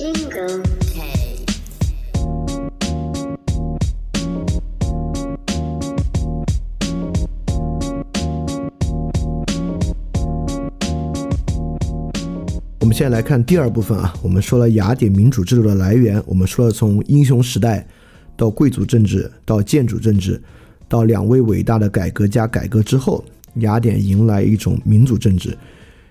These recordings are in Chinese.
Jingle. Hey. 我们现在来看第二部分啊，我们说了雅典民主制度的来源，我们说了从英雄时代到贵族政治，到建主政治，到两位伟大的改革家改革之后，雅典迎来一种民主政治。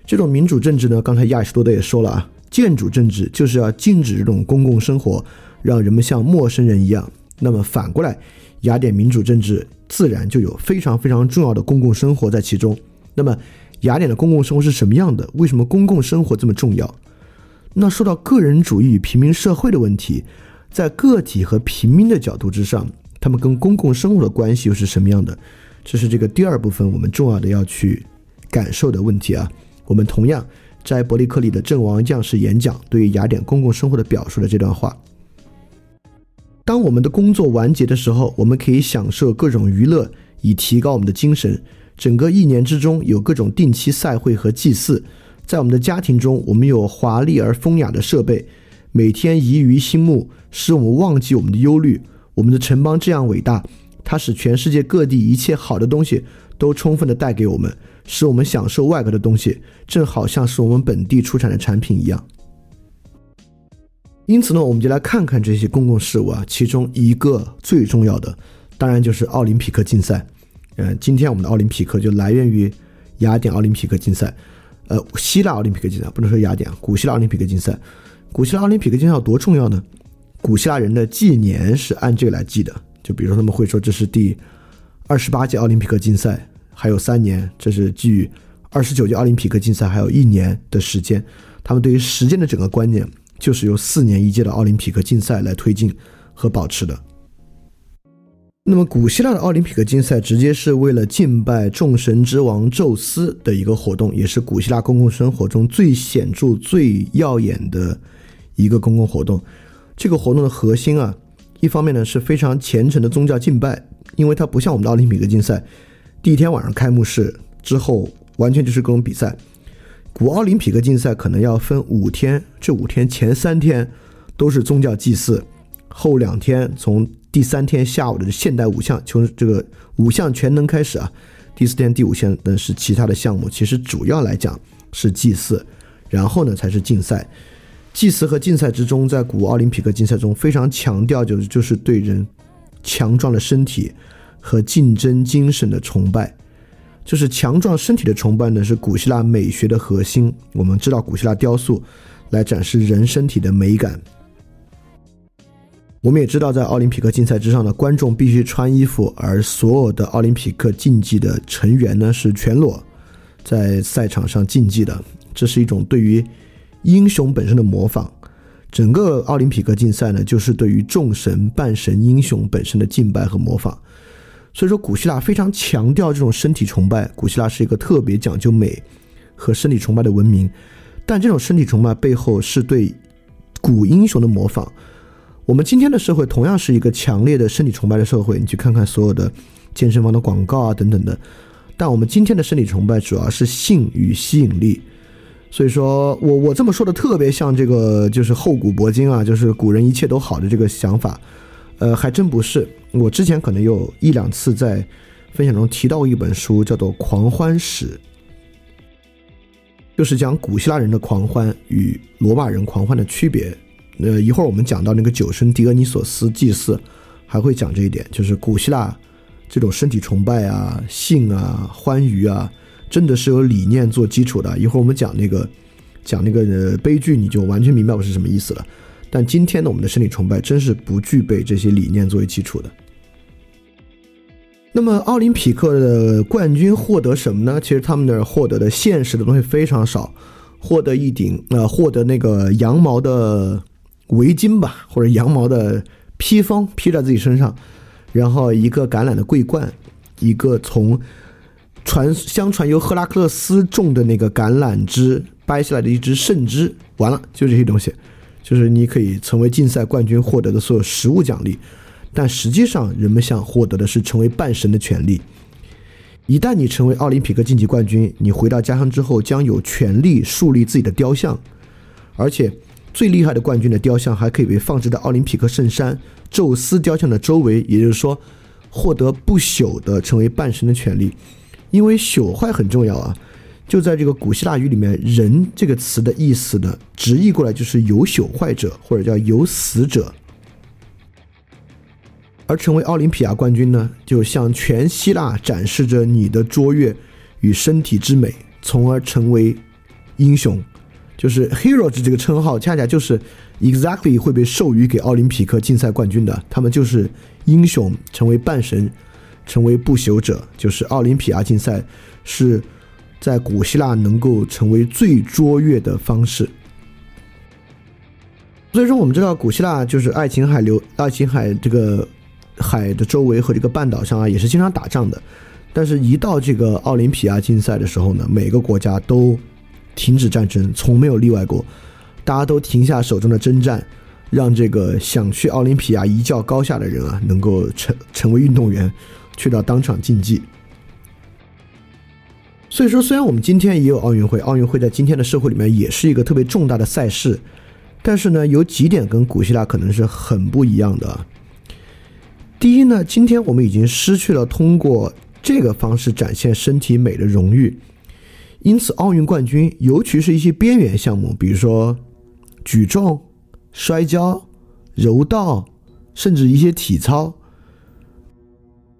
这种民主政治呢，刚才亚里士多德也说了啊，建主政治就是要禁止这种公共生活，让人们像陌生人一样。那么反过来，雅典民主政治自然就有非常非常重要的公共生活在其中。那么雅典的公共生活是什么样的？为什么公共生活这么重要？那说到个人主义与平民社会的问题，在个体和平民的角度之上，他们跟公共生活的关系又是什么样的？这是这个第二部分我们重要的要去感受的问题啊。我们同样在伯利克利的《阵亡将士演讲》对于雅典公共生活的表述的这段话：当我们的工作完结的时候，我们可以享受各种娱乐，以提高我们的精神。整个一年之中有各种定期赛会和祭祀，在我们的家庭中，我们有华丽而风雅的设备，每天宜于心目，使我们忘记我们的忧虑。我们的城邦这样伟大，它使全世界各地一切好的东西都充分的带给我们，使我们享受外国的东西，正好像是我们本地出产的产品一样。因此呢，我们就来看看这些公共事务啊，其中一个最重要的，当然就是奥林匹克竞赛。嗯，今天我们的奥林匹克就来源于雅典奥林匹克竞赛，呃，希腊奥林匹克竞赛不能说雅典，古希腊奥林匹克竞赛。古希腊奥林匹克竞赛有多重要呢？古希腊人的纪年是按这个来记的，就比如说他们会说这是第二十八届奥林匹克竞赛，还有三年，这是距二十九届奥林匹克竞赛还有一年的时间。他们对于时间的整个观念，就是由四年一届的奥林匹克竞赛来推进和保持的。那么，古希腊的奥林匹克竞赛直接是为了敬拜众神之王宙斯的一个活动，也是古希腊公共生活中最显著、最耀眼的一个公共活动。这个活动的核心啊，一方面呢是非常虔诚的宗教敬拜，因为它不像我们的奥林匹克竞赛，第一天晚上开幕式之后完全就是各种比赛。古奥林匹克竞赛可能要分五天，这五天前三天都是宗教祭祀，后两天从第三天下午的现代五项，从这个五项全能开始啊，第四天第五项呢是其他的项目，其实主要来讲是祭祀，然后呢才是竞赛。祭祀和竞赛之中，在古奥林匹克竞赛中非常强调就是就是对人强壮的身体和竞争精神的崇拜，就是强壮身体的崇拜呢是古希腊美学的核心。我们知道古希腊雕塑来展示人身体的美感。我们也知道，在奥林匹克竞赛之上呢，观众必须穿衣服，而所有的奥林匹克竞技的成员呢是全裸在赛场上竞技的。这是一种对于英雄本身的模仿。整个奥林匹克竞赛呢，就是对于众神、半神、英雄本身的敬拜和模仿。所以说，古希腊非常强调这种身体崇拜。古希腊是一个特别讲究美和身体崇拜的文明，但这种身体崇拜背后是对古英雄的模仿。我们今天的社会同样是一个强烈的身体崇拜的社会，你去看看所有的健身房的广告啊等等的。但我们今天的身体崇拜主要是性与吸引力，所以说我我这么说的特别像这个就是厚古薄今啊，就是古人一切都好的这个想法，呃，还真不是。我之前可能有一两次在分享中提到一本书，叫做《狂欢史》，就是讲古希腊人的狂欢与罗马人狂欢的区别。呃，一会儿我们讲到那个酒神狄俄尼索斯祭祀，还会讲这一点，就是古希腊这种身体崇拜啊、性啊、欢愉啊，真的是有理念做基础的。一会儿我们讲那个讲那个呃悲剧，你就完全明白我是什么意思了。但今天呢，我们的身体崇拜真是不具备这些理念作为基础的。那么奥林匹克的冠军获得什么呢？其实他们那儿获得的现实的东西非常少，获得一顶呃，获得那个羊毛的。围巾吧，或者羊毛的披风披在自己身上，然后一个橄榄的桂冠，一个从传相传由赫拉克勒斯种的那个橄榄枝掰下来的一支圣枝，完了就这些东西，就是你可以成为竞赛冠军获得的所有实物奖励。但实际上，人们想获得的是成为半神的权利。一旦你成为奥林匹克竞技冠军，你回到家乡之后将有权利树立自己的雕像，而且。最厉害的冠军的雕像还可以被放置在奥林匹克圣山宙斯雕像的周围，也就是说，获得不朽的成为半神的权利。因为朽坏很重要啊，就在这个古希腊语里面，“人”这个词的意思呢，直译过来就是有朽坏者，或者叫有死者。而成为奥林匹亚冠军呢，就向全希腊展示着你的卓越与身体之美，从而成为英雄。就是 hero 这个称号，恰恰就是 exactly 会被授予给奥林匹克竞赛冠军的。他们就是英雄，成为半神，成为不朽者。就是奥林匹亚竞赛是在古希腊能够成为最卓越的方式。所以说，我们知道古希腊就是爱琴海流，爱琴海这个。海的周围和这个半岛上啊，也是经常打仗的。但是，一到这个奥林匹亚竞赛的时候呢，每个国家都停止战争，从没有例外过。大家都停下手中的征战，让这个想去奥林匹亚一较高下的人啊，能够成成为运动员，去到当场竞技。所以说，虽然我们今天也有奥运会，奥运会在今天的社会里面也是一个特别重大的赛事，但是呢，有几点跟古希腊可能是很不一样的。第一呢，今天我们已经失去了通过这个方式展现身体美的荣誉，因此奥运冠军，尤其是一些边缘项目，比如说举重、摔跤、柔道，甚至一些体操，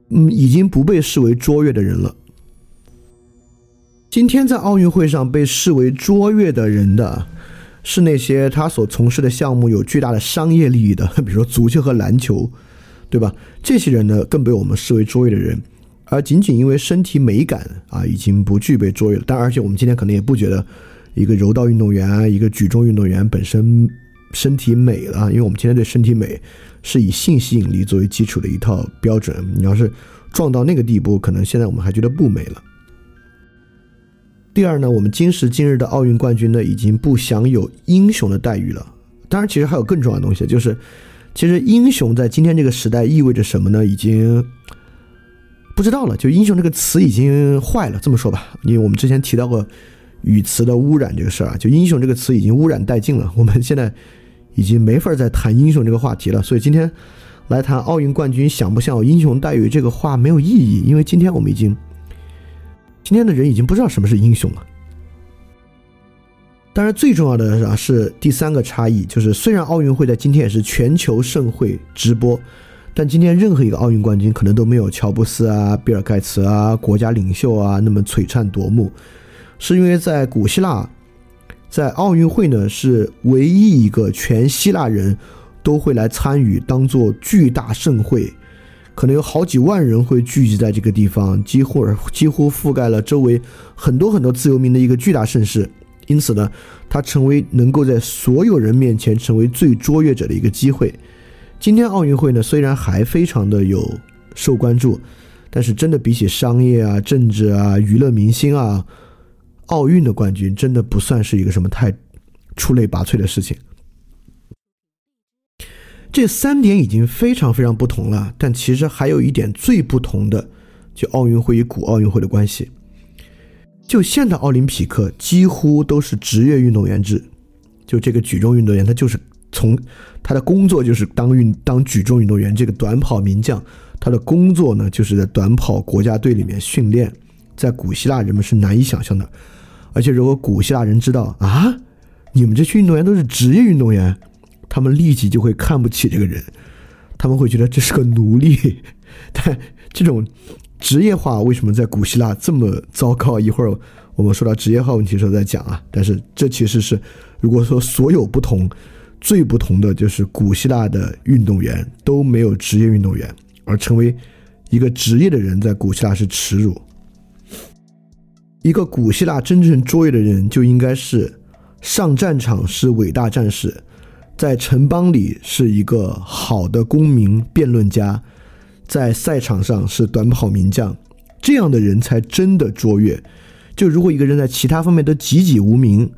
嗯，已经不被视为卓越的人了。今天在奥运会上被视为卓越的人的，是那些他所从事的项目有巨大的商业利益的，比如说足球和篮球。对吧？这些人呢，更被我们视为卓越的人，而仅仅因为身体美感啊，已经不具备卓越了。但而且我们今天可能也不觉得一个柔道运动员、一个举重运动员本身身体美了，因为我们今天对身体美是以性吸引力作为基础的一套标准。你要是撞到那个地步，可能现在我们还觉得不美了。第二呢，我们今时今日的奥运冠军呢，已经不享有英雄的待遇了。当然，其实还有更重要的东西，就是。其实英雄在今天这个时代意味着什么呢？已经不知道了。就英雄这个词已经坏了，这么说吧，因为我们之前提到过语词的污染这个事儿啊，就英雄这个词已经污染殆尽了。我们现在已经没法再谈英雄这个话题了。所以今天来谈奥运冠军享不享有英雄待遇这个话没有意义，因为今天我们已经今天的人已经不知道什么是英雄了。当然，最重要的啊是第三个差异，就是虽然奥运会在今天也是全球盛会直播，但今天任何一个奥运冠军可能都没有乔布斯啊、比尔盖茨啊、国家领袖啊那么璀璨夺目，是因为在古希腊，在奥运会呢是唯一一个全希腊人都会来参与，当做巨大盛会，可能有好几万人会聚集在这个地方，几乎几乎覆盖了周围很多很多自由民的一个巨大盛世。因此呢，他成为能够在所有人面前成为最卓越者的一个机会。今天奥运会呢，虽然还非常的有受关注，但是真的比起商业啊、政治啊、娱乐明星啊，奥运的冠军真的不算是一个什么太出类拔萃的事情。这三点已经非常非常不同了，但其实还有一点最不同的，就奥运会与古奥运会的关系。就现代奥林匹克几乎都是职业运动员制，就这个举重运动员，他就是从他的工作就是当运当举重运动员，这个短跑名将，他的工作呢就是在短跑国家队里面训练，在古希腊人们是难以想象的，而且如果古希腊人知道啊，你们这群运动员都是职业运动员，他们立即就会看不起这个人，他们会觉得这是个奴隶，但这种。职业化为什么在古希腊这么糟糕？一会儿我们说到职业化问题的时候再讲啊。但是这其实是，如果说所有不同，最不同的就是古希腊的运动员都没有职业运动员，而成为一个职业的人在古希腊是耻辱。一个古希腊真正卓越的人就应该是上战场是伟大战士，在城邦里是一个好的公民、辩论家。在赛场上是短跑名将，这样的人才真的卓越。就如果一个人在其他方面都籍籍无名，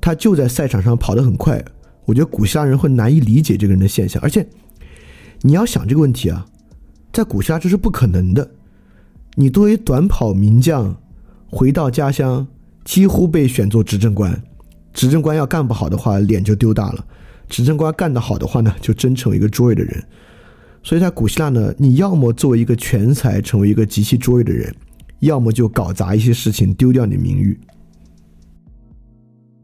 他就在赛场上跑得很快，我觉得古希腊人会难以理解这个人的现象。而且，你要想这个问题啊，在古希腊这是不可能的。你作为短跑名将回到家乡，几乎被选做执政官，执政官要干不好的话，脸就丢大了；执政官干得好的话呢，就真成为一个卓越的人。所以在古希腊呢，你要么作为一个全才，成为一个极其卓越的人，要么就搞砸一些事情，丢掉你名誉。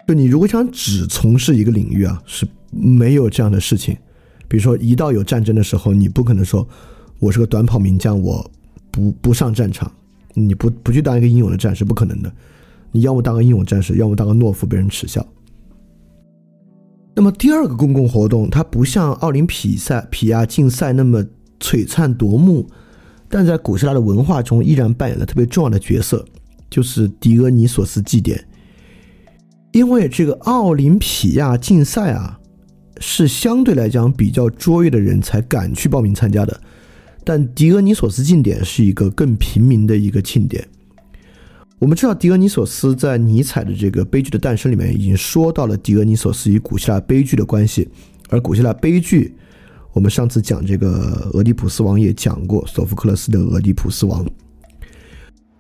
就你如果想只从事一个领域啊，是没有这样的事情。比如说，一到有战争的时候，你不可能说我是个短跑名将，我不不上战场，你不不去当一个英勇的战士，不可能的。你要么当个英勇战士，要么当个懦夫，被人耻笑。那么第二个公共活动，它不像奥林匹赛、皮亚竞赛那么璀璨夺目，但在古希腊的文化中依然扮演了特别重要的角色，就是狄俄尼索斯祭典。因为这个奥林匹亚竞赛啊，是相对来讲比较卓越的人才敢去报名参加的，但狄俄尼索斯庆典是一个更平民的一个庆典。我们知道，狄俄尼索斯在尼采的这个悲剧的诞生里面已经说到了狄俄尼索斯与古希腊悲剧的关系，而古希腊悲剧，我们上次讲这个俄狄浦斯王也讲过，索福克勒斯的俄狄浦斯王。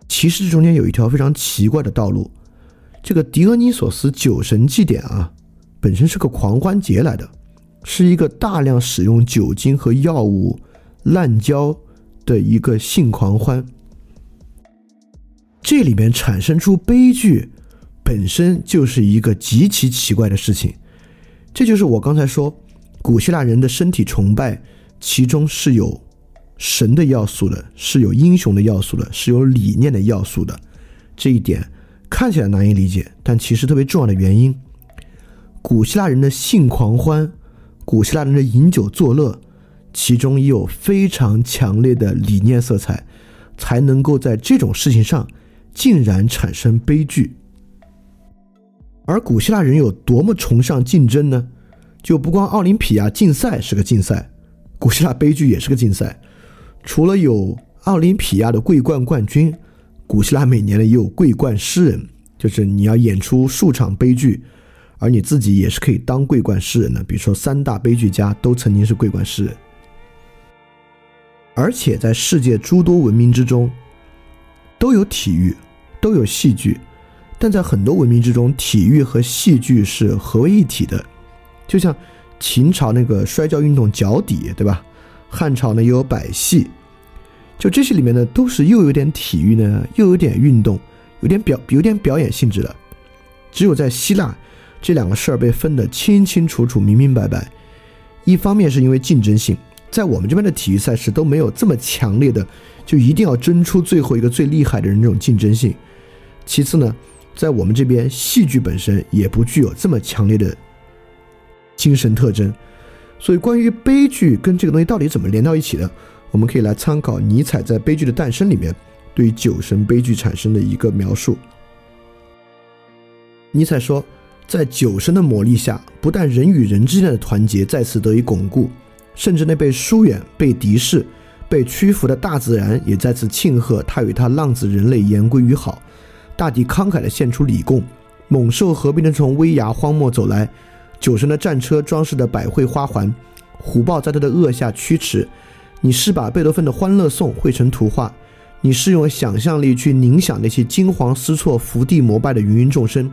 其实中间有一条非常奇怪的道路，这个狄俄尼索斯酒神祭典啊，本身是个狂欢节来的，是一个大量使用酒精和药物滥交的一个性狂欢。这里面产生出悲剧，本身就是一个极其奇怪的事情。这就是我刚才说，古希腊人的身体崇拜，其中是有神的要素的，是有英雄的要素的，是有理念的要素的。这一点看起来难以理解，但其实特别重要的原因。古希腊人的性狂欢，古希腊人的饮酒作乐，其中也有非常强烈的理念色彩，才能够在这种事情上。竟然产生悲剧，而古希腊人有多么崇尚竞争呢？就不光奥林匹亚竞赛是个竞赛，古希腊悲剧也是个竞赛。除了有奥林匹亚的桂冠冠军，古希腊每年呢也有桂冠诗人，就是你要演出数场悲剧，而你自己也是可以当桂冠诗人的。比如说三大悲剧家都曾经是桂冠诗人，而且在世界诸多文明之中都有体育。都有戏剧，但在很多文明之中，体育和戏剧是合为一体的。就像秦朝那个摔跤运动脚底，对吧？汉朝呢又有百戏，就这些里面呢，都是又有点体育呢，又有点运动，有点表有点表演性质的。只有在希腊，这两个事儿被分得清清楚楚、明明白白。一方面是因为竞争性，在我们这边的体育赛事都没有这么强烈的，就一定要争出最后一个最厉害的人这种竞争性。其次呢，在我们这边，戏剧本身也不具有这么强烈的精神特征，所以关于悲剧跟这个东西到底怎么连到一起的，我们可以来参考尼采在《悲剧的诞生》里面对于酒神悲剧产生的一个描述。尼采说，在酒神的魔力下，不但人与人之间的团结再次得以巩固，甚至那被疏远、被敌视、被屈服的大自然也再次庆贺他与他浪子人类言归于好。大地慷慨地献出礼贡，猛兽合并的从威崖荒漠走来，酒神的战车装饰的百卉花环，虎豹在他的轭下驱驰。你是把贝多芬的《欢乐颂》绘成图画，你是用想象力去凝想那些惊惶失措、伏地膜拜的芸芸众生，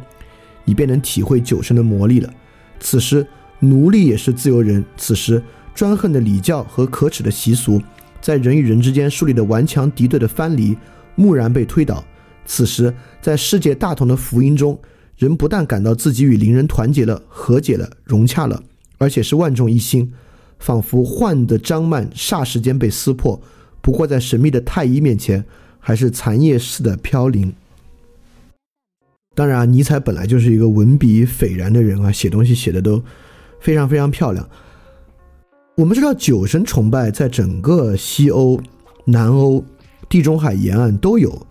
你便能体会酒神的魔力了。此时，奴隶也是自由人；此时，专横的礼教和可耻的习俗，在人与人之间树立的顽强敌对的藩篱，蓦然被推倒。此时，在世界大同的福音中，人不但感到自己与邻人团结了、和解了、融洽了，而且是万众一心，仿佛幻的张幔霎时间被撕破，不过在神秘的太医面前，还是残叶似的飘零。当然，尼采本来就是一个文笔斐然的人啊，写东西写的都非常非常漂亮。我们知道，酒神崇拜在整个西欧、南欧、地中海沿岸都有。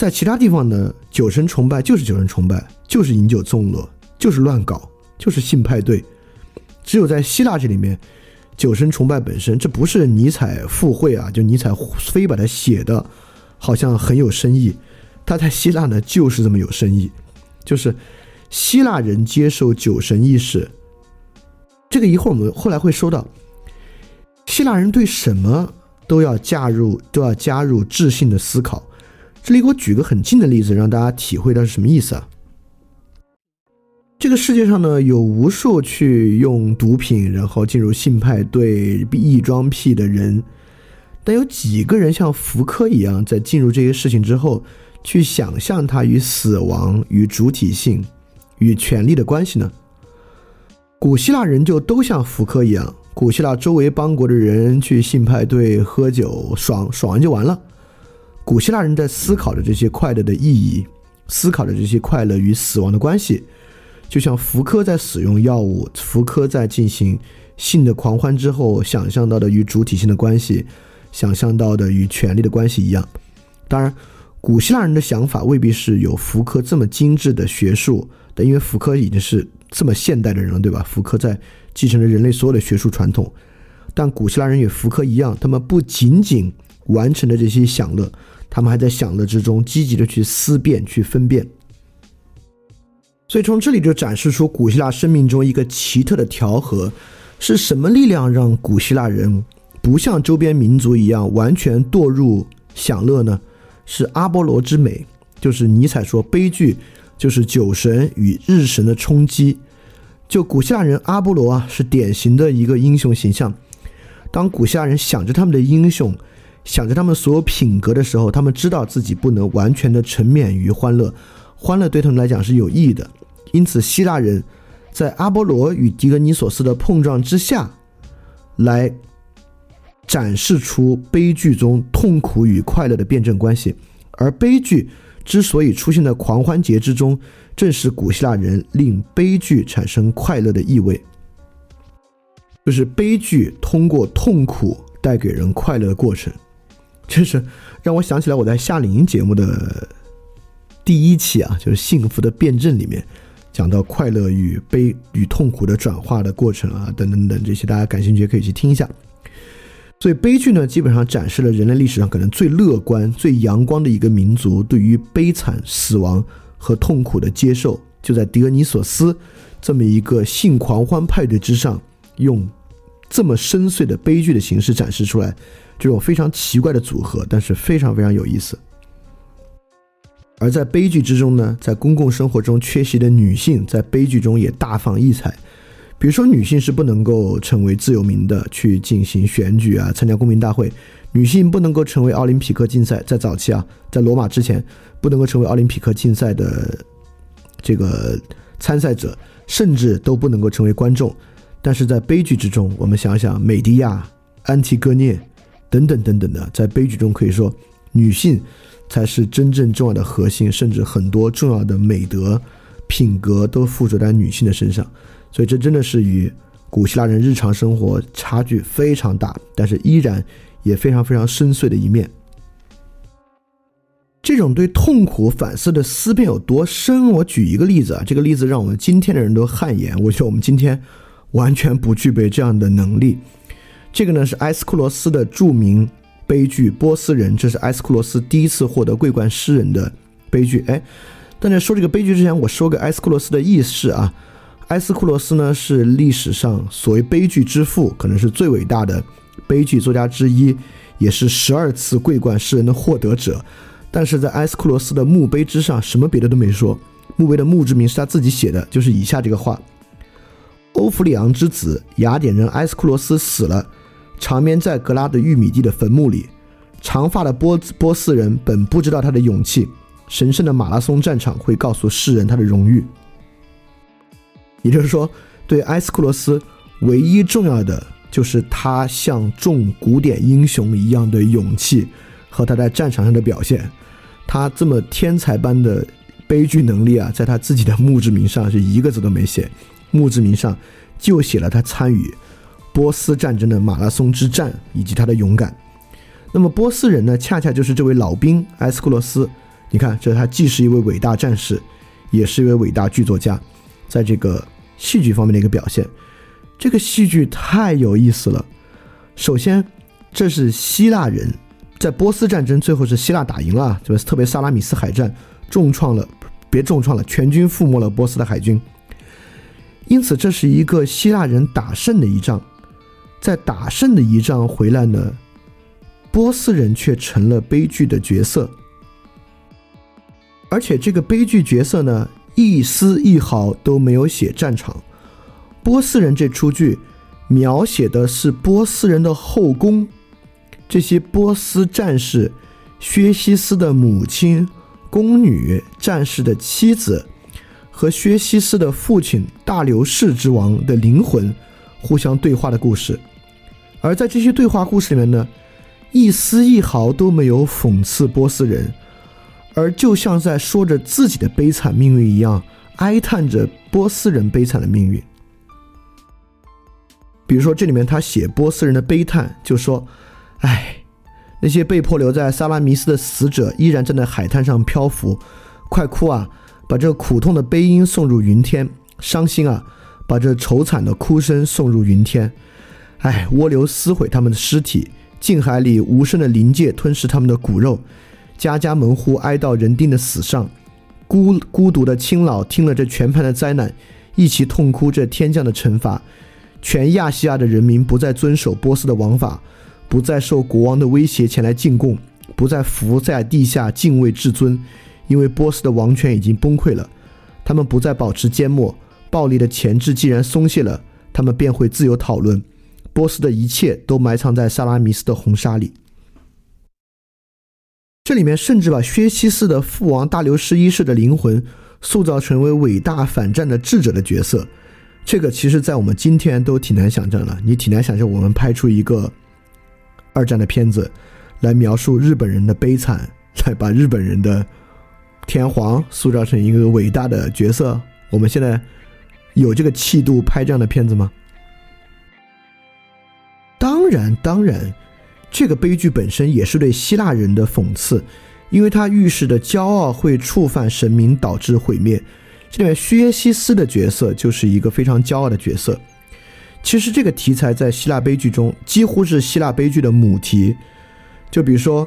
在其他地方呢，酒神崇拜就是酒神崇拜，就是饮酒纵乐，就是乱搞，就是性派对。只有在希腊这里面，酒神崇拜本身，这不是尼采附会啊，就尼采非把它写的，好像很有深意。他在希腊呢，就是这么有深意，就是希腊人接受酒神意识。这个一会儿我们后来会说到，希腊人对什么都要加入，都要加入智性的思考。这里给我举个很近的例子，让大家体会到是什么意思啊？这个世界上呢，有无数去用毒品然后进入性派对、异装癖的人，但有几个人像福柯一样，在进入这些事情之后，去想象他与死亡、与主体性、与权力的关系呢？古希腊人就都像福柯一样，古希腊周围邦国的人去性派对、喝酒、爽爽完就完了。古希腊人在思考着这些快乐的意义，思考着这些快乐与死亡的关系。就像福柯在使用药物，福柯在进行性的狂欢之后，想象到的与主体性的关系，想象到的与权力的关系一样。当然，古希腊人的想法未必是有福柯这么精致的学术，但因为福柯已经是这么现代的人了，对吧？福柯在继承了人类所有的学术传统，但古希腊人与福柯一样，他们不仅仅完成的这些享乐，他们还在享乐之中积极的去思辨、去分辨。所以从这里就展示出古希腊生命中一个奇特的调和，是什么力量让古希腊人不像周边民族一样完全堕入享乐呢？是阿波罗之美，就是尼采说悲剧就是酒神与日神的冲击。就古希腊人阿波罗啊，是典型的一个英雄形象。当古希腊人想着他们的英雄，想着他们所有品格的时候，他们知道自己不能完全的沉湎于欢乐，欢乐对他们来讲是有意义的。因此，希腊人在阿波罗与狄俄尼索斯的碰撞之下，来展示出悲剧中痛苦与快乐的辩证关系。而悲剧之所以出现在狂欢节之中，正是古希腊人令悲剧产生快乐的意味，就是悲剧通过痛苦带给人快乐的过程。就是让我想起来我在夏令营节目的第一期啊，就是幸福的辩证里面。讲到快乐与悲与痛苦的转化的过程啊，等等等这些，大家感兴趣可以去听一下。所以悲剧呢，基本上展示了人类历史上可能最乐观、最阳光的一个民族对于悲惨、死亡和痛苦的接受，就在狄俄尼索斯这么一个性狂欢派对之上，用这么深邃的悲剧的形式展示出来，这种非常奇怪的组合，但是非常非常有意思。而在悲剧之中呢，在公共生活中缺席的女性，在悲剧中也大放异彩。比如说，女性是不能够成为自由民的，去进行选举啊，参加公民大会；女性不能够成为奥林匹克竞赛，在早期啊，在罗马之前，不能够成为奥林匹克竞赛的这个参赛者，甚至都不能够成为观众。但是在悲剧之中，我们想想，美狄亚、安提戈涅等等等等的，在悲剧中可以说女性。才是真正重要的核心，甚至很多重要的美德、品格都附着在女性的身上，所以这真的是与古希腊人日常生活差距非常大，但是依然也非常非常深邃的一面。这种对痛苦反思的思辨有多深？我举一个例子啊，这个例子让我们今天的人都汗颜。我觉得我们今天完全不具备这样的能力。这个呢是埃斯库罗斯的著名。悲剧《波斯人》，这是埃斯库罗斯第一次获得桂冠诗人的悲剧。哎，但在说这个悲剧之前，我说个埃斯库罗斯的轶事啊。埃斯库罗斯呢是历史上所谓悲剧之父，可能是最伟大的悲剧作家之一，也是十二次桂冠诗人的获得者。但是在埃斯库罗斯的墓碑之上，什么别的都没说，墓碑的墓志铭是他自己写的，就是以下这个话：欧弗里昂之子雅典人埃斯库罗斯死了。长眠在格拉的玉米地的坟墓里，长发的波波斯人本不知道他的勇气。神圣的马拉松战场会告诉世人他的荣誉。也就是说，对埃斯库罗斯唯一重要的就是他像众古典英雄一样的勇气和他在战场上的表现。他这么天才般的悲剧能力啊，在他自己的墓志铭上是一个字都没写，墓志铭上就写了他参与。波斯战争的马拉松之战以及他的勇敢，那么波斯人呢？恰恰就是这位老兵埃斯库罗斯。你看，这他既是一位伟大战士，也是一位伟大剧作家，在这个戏剧方面的一个表现。这个戏剧太有意思了。首先，这是希腊人在波斯战争最后是希腊打赢了，就是特别萨拉米斯海战重创了，别重创了，全军覆没了波斯的海军。因此，这是一个希腊人打胜的一仗。在打胜的一仗回来呢，波斯人却成了悲剧的角色，而且这个悲剧角色呢，一丝一毫都没有写战场。波斯人这出剧描写的是波斯人的后宫，这些波斯战士薛西斯的母亲、宫女、战士的妻子和薛西斯的父亲大流士之王的灵魂互相对话的故事。而在这些对话故事里面呢，一丝一毫都没有讽刺波斯人，而就像在说着自己的悲惨命运一样，哀叹着波斯人悲惨的命运。比如说，这里面他写波斯人的悲叹，就说：“哎，那些被迫留在萨拉米斯的死者依然站在海滩上漂浮，快哭啊！把这苦痛的悲音送入云天，伤心啊！把这愁惨的哭声送入云天。”哎，涡流撕毁他们的尸体，近海里无声的临界吞噬他们的骨肉，家家门户哀悼人丁的死上，孤孤独的亲老听了这全盘的灾难，一起痛哭这天降的惩罚。全亚细亚的人民不再遵守波斯的王法，不再受国王的威胁前来进贡，不再伏在地下敬畏至尊，因为波斯的王权已经崩溃了。他们不再保持缄默，暴力的钳制既然松懈了，他们便会自由讨论。波斯的一切都埋藏在萨拉米斯的红沙里。这里面甚至把薛西斯的父王大流士一世的灵魂塑造成为伟大反战的智者的角色。这个其实，在我们今天都挺难想象的。你挺难想象我们拍出一个二战的片子，来描述日本人的悲惨，来把日本人的天皇塑造成一个伟大的角色。我们现在有这个气度拍这样的片子吗？然，当然，这个悲剧本身也是对希腊人的讽刺，因为它预示的骄傲会触犯神明，导致毁灭。这里面薛西斯的角色就是一个非常骄傲的角色。其实这个题材在希腊悲剧中几乎是希腊悲剧的母题。就比如说，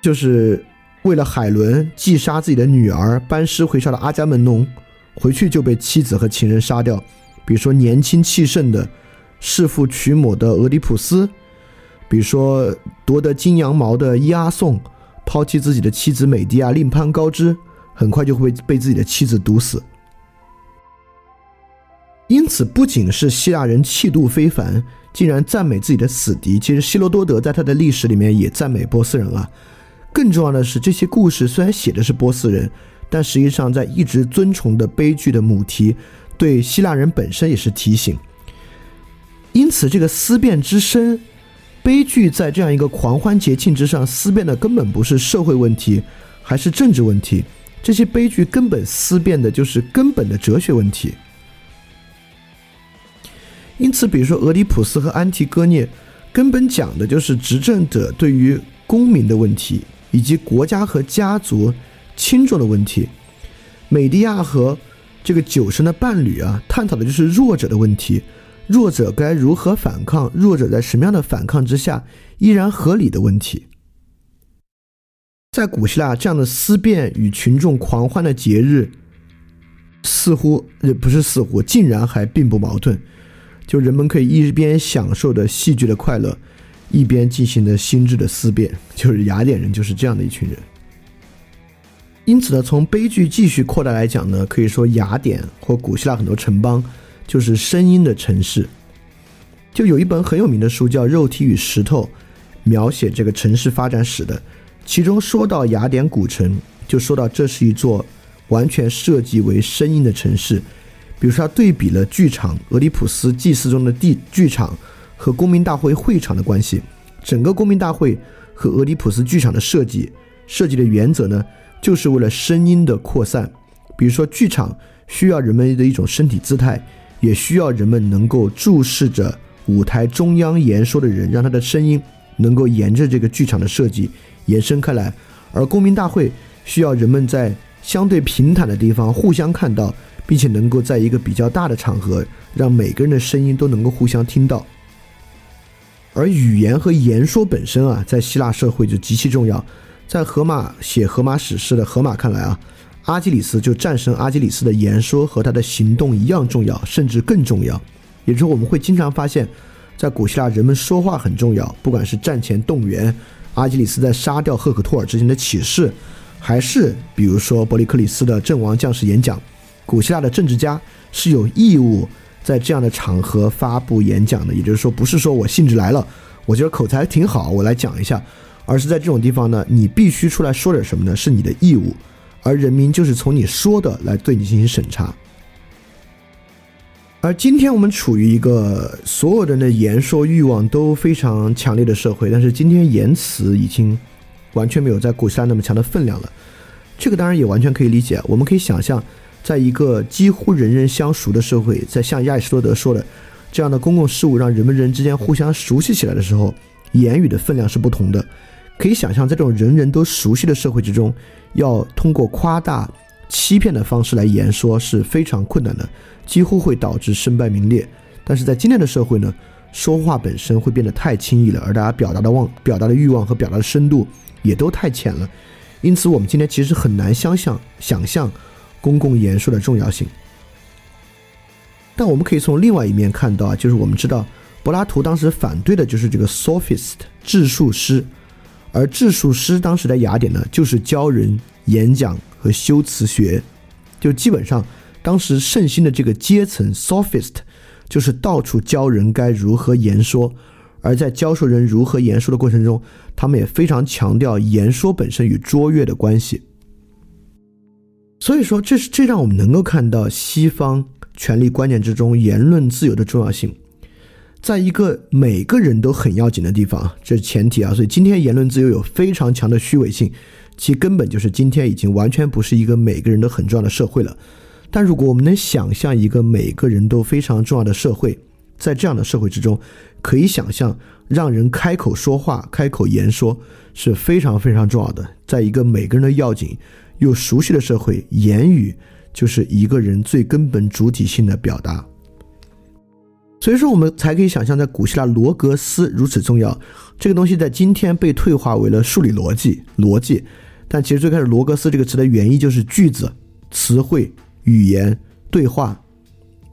就是为了海伦击杀自己的女儿，班师回朝的阿伽门农，回去就被妻子和情人杀掉。比如说年轻气盛的。弑父娶母的俄狄浦斯，比如说夺得金羊毛的伊阿宋，抛弃自己的妻子美狄亚，另攀高枝，很快就会被自己的妻子毒死。因此，不仅是希腊人气度非凡，竟然赞美自己的死敌。其实，希罗多德在他的历史里面也赞美波斯人啊。更重要的是，这些故事虽然写的是波斯人，但实际上在一直尊崇的悲剧的母题，对希腊人本身也是提醒。因此，这个思辨之深，悲剧在这样一个狂欢节庆之上思辨的根本不是社会问题，还是政治问题。这些悲剧根本思辨的就是根本的哲学问题。因此，比如说俄狄浦斯和安提戈涅，根本讲的就是执政者对于公民的问题，以及国家和家族轻重的问题。美迪亚和这个酒神的伴侣啊，探讨的就是弱者的问题。弱者该如何反抗？弱者在什么样的反抗之下依然合理的问题？在古希腊，这样的思辨与群众狂欢的节日，似乎也不是似乎，竟然还并不矛盾。就人们可以一边享受着戏剧的快乐，一边进行着心智的思辨。就是雅典人就是这样的一群人。因此呢，从悲剧继续扩大来讲呢，可以说雅典或古希腊很多城邦。就是声音的城市，就有一本很有名的书叫《肉体与石头》，描写这个城市发展史的。其中说到雅典古城，就说到这是一座完全设计为声音的城市。比如说，他对比了剧场俄狄浦斯祭祀中的地剧场和公民大会会场的关系。整个公民大会和俄狄浦斯剧场的设计设计的原则呢，就是为了声音的扩散。比如说，剧场需要人们的一种身体姿态。也需要人们能够注视着舞台中央言说的人，让他的声音能够沿着这个剧场的设计延伸开来。而公民大会需要人们在相对平坦的地方互相看到，并且能够在一个比较大的场合，让每个人的声音都能够互相听到。而语言和言说本身啊，在希腊社会就极其重要。在荷马写荷马史诗的荷马看来啊。阿基里斯就战胜阿基里斯的言说和他的行动一样重要，甚至更重要。也就是说，我们会经常发现，在古希腊，人们说话很重要。不管是战前动员，阿基里斯在杀掉赫克托尔之前的启示，还是比如说伯利克里斯的阵亡将士演讲，古希腊的政治家是有义务在这样的场合发布演讲的。也就是说，不是说我兴致来了，我觉得口才挺好，我来讲一下，而是在这种地方呢，你必须出来说点什么呢？是你的义务，而人民就是从你说的来对你进行审查。而今天我们处于一个所有人的言说欲望都非常强烈的社会，但是今天言辞已经完全没有在古希腊那么强的分量了。这个当然也完全可以理解。我们可以想象，在一个几乎人人相熟的社会，在像亚里士多德说的这样的公共事务让人们人之间互相熟悉起来的时候，言语的分量是不同的。可以想象，在这种人人都熟悉的社会之中，要通过夸大。欺骗的方式来言说是非常困难的，几乎会导致身败名裂。但是在今天的社会呢，说话本身会变得太轻易了，而大家表达的望、表达的欲望和表达的深度也都太浅了。因此，我们今天其实很难想象想象公共言说的重要性。但我们可以从另外一面看到啊，就是我们知道柏拉图当时反对的就是这个 sophist 智术师，而智术师当时在雅典呢，就是教人演讲。和修辞学，就基本上当时盛行的这个阶层，sophist，就是到处教人该如何言说，而在教授人如何言说的过程中，他们也非常强调言说本身与卓越的关系。所以说，这是这让我们能够看到西方权力观念之中言论自由的重要性，在一个每个人都很要紧的地方，这是前提啊。所以今天言论自由有非常强的虚伪性。其根本就是今天已经完全不是一个每个人都很重要的社会了。但如果我们能想象一个每个人都非常重要的社会，在这样的社会之中，可以想象让人开口说话、开口言说是非常非常重要的。在一个每个人都要紧又熟悉的社会，言语就是一个人最根本主体性的表达。所以说，我们才可以想象，在古希腊，罗格斯如此重要。这个东西在今天被退化为了数理逻辑，逻辑。但其实最开始“罗格斯”这个词的原意就是句子、词汇、语言、对话，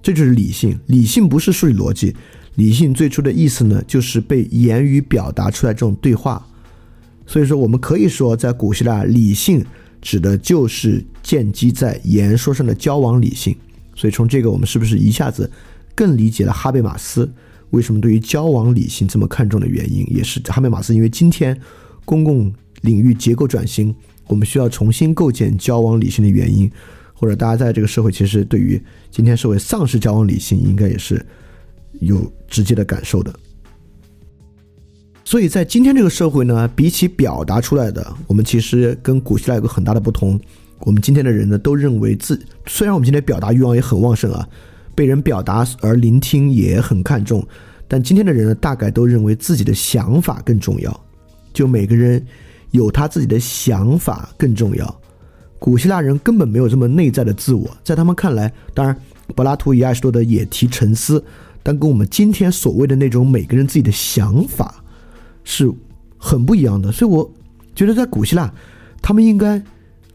这就是理性。理性不是数理逻辑，理性最初的意思呢，就是被言语表达出来这种对话。所以说，我们可以说，在古希腊，理性指的就是建基在言说上的交往理性。所以从这个，我们是不是一下子更理解了哈贝马斯为什么对于交往理性这么看重的原因？也是哈贝马斯因为今天公共。领域结构转型，我们需要重新构建交往理性的原因，或者大家在这个社会其实对于今天社会丧失交往理性，应该也是有直接的感受的。所以在今天这个社会呢，比起表达出来的，我们其实跟古希腊有个很大的不同。我们今天的人呢，都认为自虽然我们今天表达欲望也很旺盛啊，被人表达而聆听也很看重，但今天的人呢，大概都认为自己的想法更重要。就每个人。有他自己的想法更重要。古希腊人根本没有这么内在的自我，在他们看来，当然柏拉图与亚里士多德也提沉思，但跟我们今天所谓的那种每个人自己的想法是很不一样的。所以我觉得在古希腊，他们应该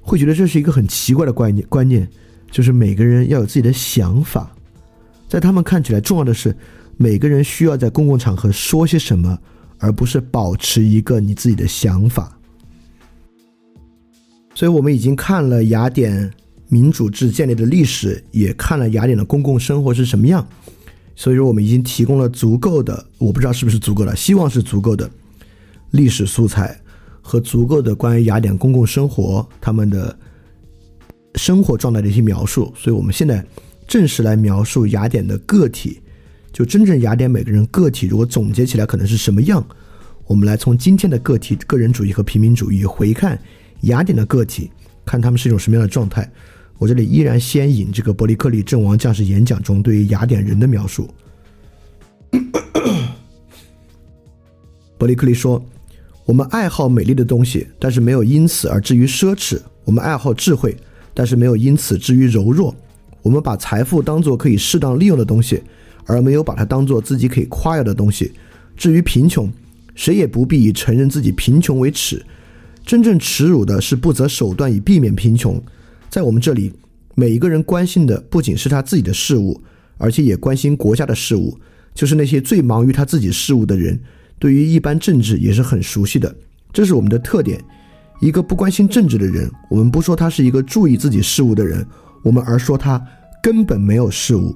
会觉得这是一个很奇怪的观念，观念就是每个人要有自己的想法。在他们看起来，重要的是每个人需要在公共场合说些什么，而不是保持一个你自己的想法。所以我们已经看了雅典民主制建立的历史，也看了雅典的公共生活是什么样。所以说，我们已经提供了足够的，我不知道是不是足够的，希望是足够的历史素材和足够的关于雅典公共生活他们的生活状态的一些描述。所以我们现在正式来描述雅典的个体，就真正雅典每个人个体，如果总结起来可能是什么样？我们来从今天的个体个人主义和平民主义回看。雅典的个体，看他们是一种什么样的状态。我这里依然先引这个伯利克利阵亡将士演讲中对于雅典人的描述。伯利克利说：“我们爱好美丽的东西，但是没有因此而至于奢侈；我们爱好智慧，但是没有因此至于柔弱；我们把财富当作可以适当利用的东西，而没有把它当做自己可以夸耀的东西。至于贫穷，谁也不必以承认自己贫穷为耻。”真正耻辱的是不择手段以避免贫穷。在我们这里，每一个人关心的不仅是他自己的事物，而且也关心国家的事物。就是那些最忙于他自己事物的人，对于一般政治也是很熟悉的。这是我们的特点，一个不关心政治的人，我们不说他是一个注意自己事物的人，我们而说他根本没有事物。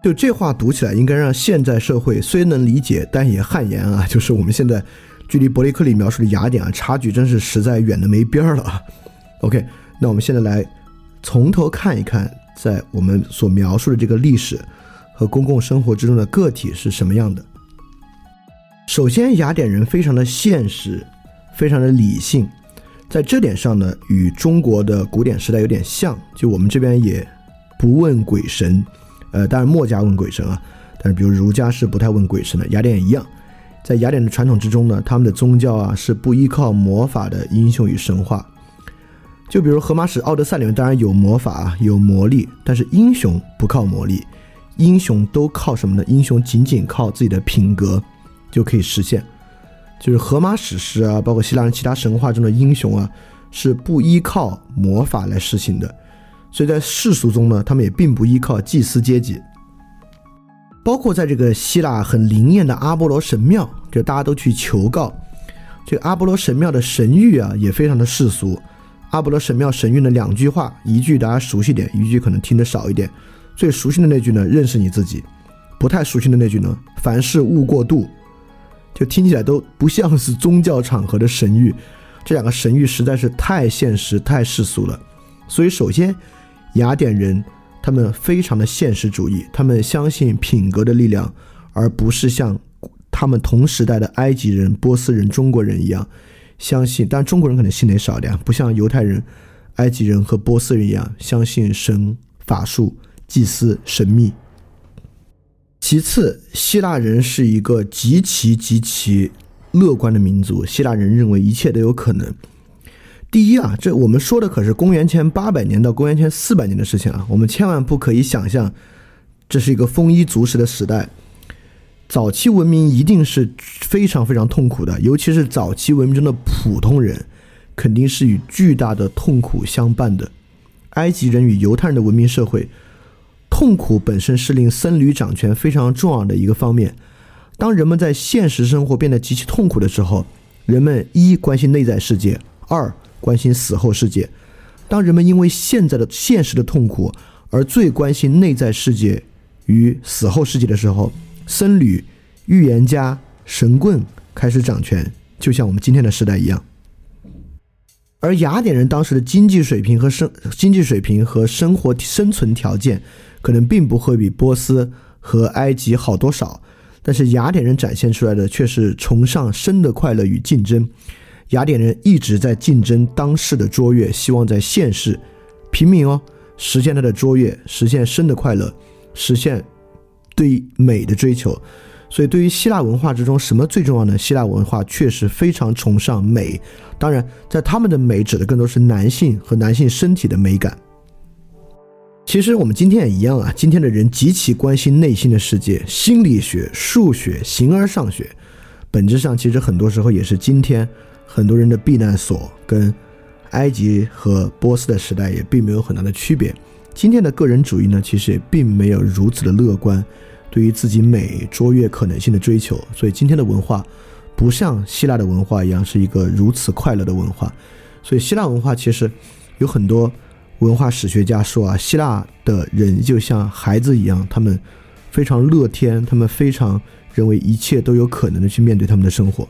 就这话读起来，应该让现在社会虽能理解，但也汗颜啊！就是我们现在距离伯利克里描述的雅典啊，差距真是实在远的没边儿了啊。OK，那我们现在来从头看一看，在我们所描述的这个历史和公共生活之中的个体是什么样的。首先，雅典人非常的现实，非常的理性，在这点上呢，与中国的古典时代有点像。就我们这边也不问鬼神。呃，当然墨家问鬼神啊，但是比如儒家是不太问鬼神的。雅典也一样，在雅典的传统之中呢，他们的宗教啊是不依靠魔法的英雄与神话。就比如荷马史《奥德赛》里面，当然有魔法有魔力，但是英雄不靠魔力，英雄都靠什么呢？英雄仅仅靠自己的品格就可以实现。就是荷马史诗啊，包括希腊人其他神话中的英雄啊，是不依靠魔法来实行的。所以在世俗中呢，他们也并不依靠祭司阶级，包括在这个希腊很灵验的阿波罗神庙，就大家都去求告。这阿波罗神庙的神谕啊，也非常的世俗。阿波罗神庙神谕的两句话，一句大家熟悉点，一句可能听得少一点。最熟悉的那句呢，认识你自己；不太熟悉的那句呢，凡事勿过度。就听起来都不像是宗教场合的神谕。这两个神谕实在是太现实、太世俗了。所以首先。雅典人，他们非常的现实主义，他们相信品格的力量，而不是像他们同时代的埃及人、波斯人、中国人一样相信。但中国人可能信的少点，不像犹太人、埃及人和波斯人一样相信神、法术、祭司、神秘。其次，希腊人是一个极其极其乐观的民族，希腊人认为一切都有可能。第一啊，这我们说的可是公元前八百年到公元前四百年的事情啊，我们千万不可以想象这是一个丰衣足食的时代。早期文明一定是非常非常痛苦的，尤其是早期文明中的普通人，肯定是与巨大的痛苦相伴的。埃及人与犹太人的文明社会，痛苦本身是令僧侣掌权非常重要的一个方面。当人们在现实生活变得极其痛苦的时候，人们一关心内在世界，二。关心死后世界。当人们因为现在的现实的痛苦而最关心内在世界与死后世界的时候，僧侣、预言家、神棍开始掌权，就像我们今天的时代一样。而雅典人当时的经济水平和生经济水平和生活生存条件，可能并不会比波斯和埃及好多少，但是雅典人展现出来的却是崇尚生的快乐与竞争。雅典人一直在竞争当世的卓越，希望在现世平民哦实现他的卓越，实现生的快乐，实现对美的追求。所以，对于希腊文化之中，什么最重要呢？希腊文化确实非常崇尚美。当然，在他们的美指的更多是男性和男性身体的美感。其实我们今天也一样啊，今天的人极其关心内心的世界，心理学、数学、形而上学，本质上其实很多时候也是今天。很多人的避难所跟埃及和波斯的时代也并没有很大的区别。今天的个人主义呢，其实也并没有如此的乐观，对于自己美卓越可能性的追求。所以今天的文化不像希腊的文化一样是一个如此快乐的文化。所以希腊文化其实有很多文化史学家说啊，希腊的人就像孩子一样，他们非常乐天，他们非常认为一切都有可能的去面对他们的生活。